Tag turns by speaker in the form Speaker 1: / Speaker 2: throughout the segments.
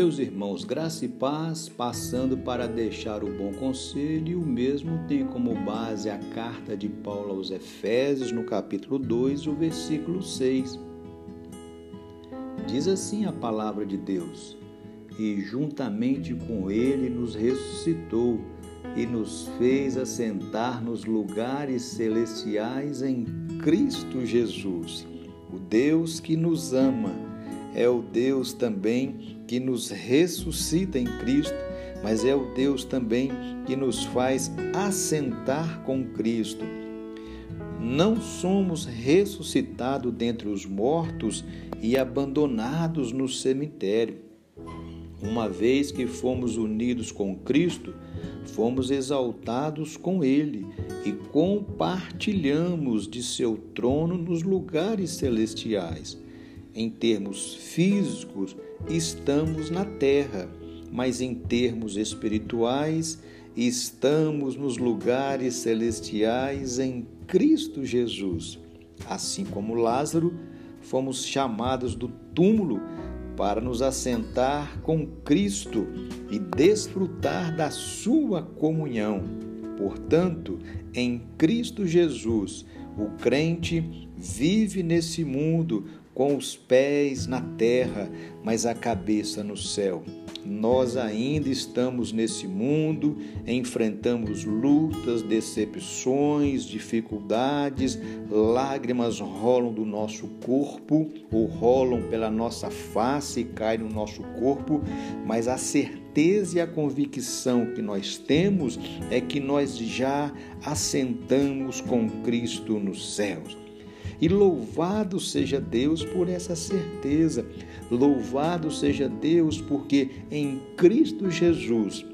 Speaker 1: Meus irmãos, graça e paz, passando para deixar o bom conselho, e o mesmo tem como base a carta de Paulo aos Efésios, no capítulo 2, o versículo 6. Diz assim a palavra de Deus: E juntamente com ele nos ressuscitou e nos fez assentar nos lugares celestiais em Cristo Jesus. O Deus que nos ama é o Deus também que nos ressuscita em Cristo, mas é o Deus também que nos faz assentar com Cristo. Não somos ressuscitados dentre os mortos e abandonados no cemitério. Uma vez que fomos unidos com Cristo, fomos exaltados com Ele e compartilhamos de seu trono nos lugares celestiais. Em termos físicos, estamos na terra, mas em termos espirituais, estamos nos lugares celestiais em Cristo Jesus. Assim como Lázaro, fomos chamados do túmulo para nos assentar com Cristo e desfrutar da sua comunhão. Portanto, em Cristo Jesus, o crente vive nesse mundo com os pés na terra, mas a cabeça no céu. Nós ainda estamos nesse mundo, enfrentamos lutas, decepções, dificuldades, lágrimas rolam do nosso corpo ou rolam pela nossa face e caem no nosso corpo, mas a certeza e a convicção que nós temos é que nós já assentamos com Cristo nos céus. E louvado seja Deus por essa certeza. Louvado seja Deus porque em Cristo Jesus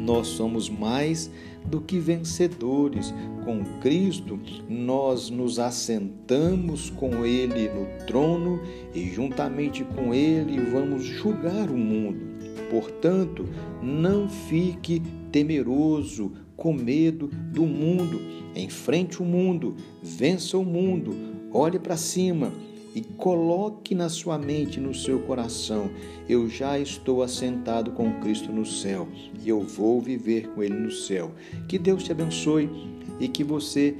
Speaker 1: nós somos mais do que vencedores. Com Cristo, nós nos assentamos com Ele no trono e, juntamente com Ele, vamos julgar o mundo. Portanto, não fique temeroso, com medo do mundo. Enfrente o mundo, vença o mundo, olhe para cima e coloque na sua mente, no seu coração: eu já estou assentado com Cristo no céu e eu vou viver com Ele no céu. Que Deus te abençoe e que você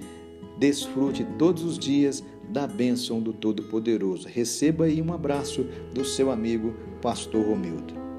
Speaker 1: desfrute todos os dias da bênção do Todo-Poderoso. Receba aí um abraço do seu amigo, Pastor Romildo.